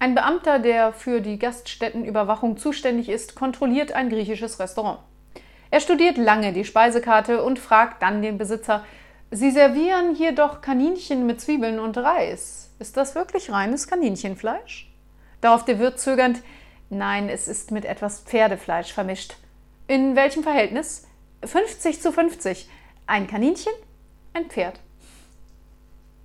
Ein Beamter, der für die Gaststättenüberwachung zuständig ist, kontrolliert ein griechisches Restaurant. Er studiert lange die Speisekarte und fragt dann den Besitzer, Sie servieren hier doch Kaninchen mit Zwiebeln und Reis. Ist das wirklich reines Kaninchenfleisch? Darauf der Wirt zögernd, nein, es ist mit etwas Pferdefleisch vermischt. In welchem Verhältnis? 50 zu 50. Ein Kaninchen, ein Pferd.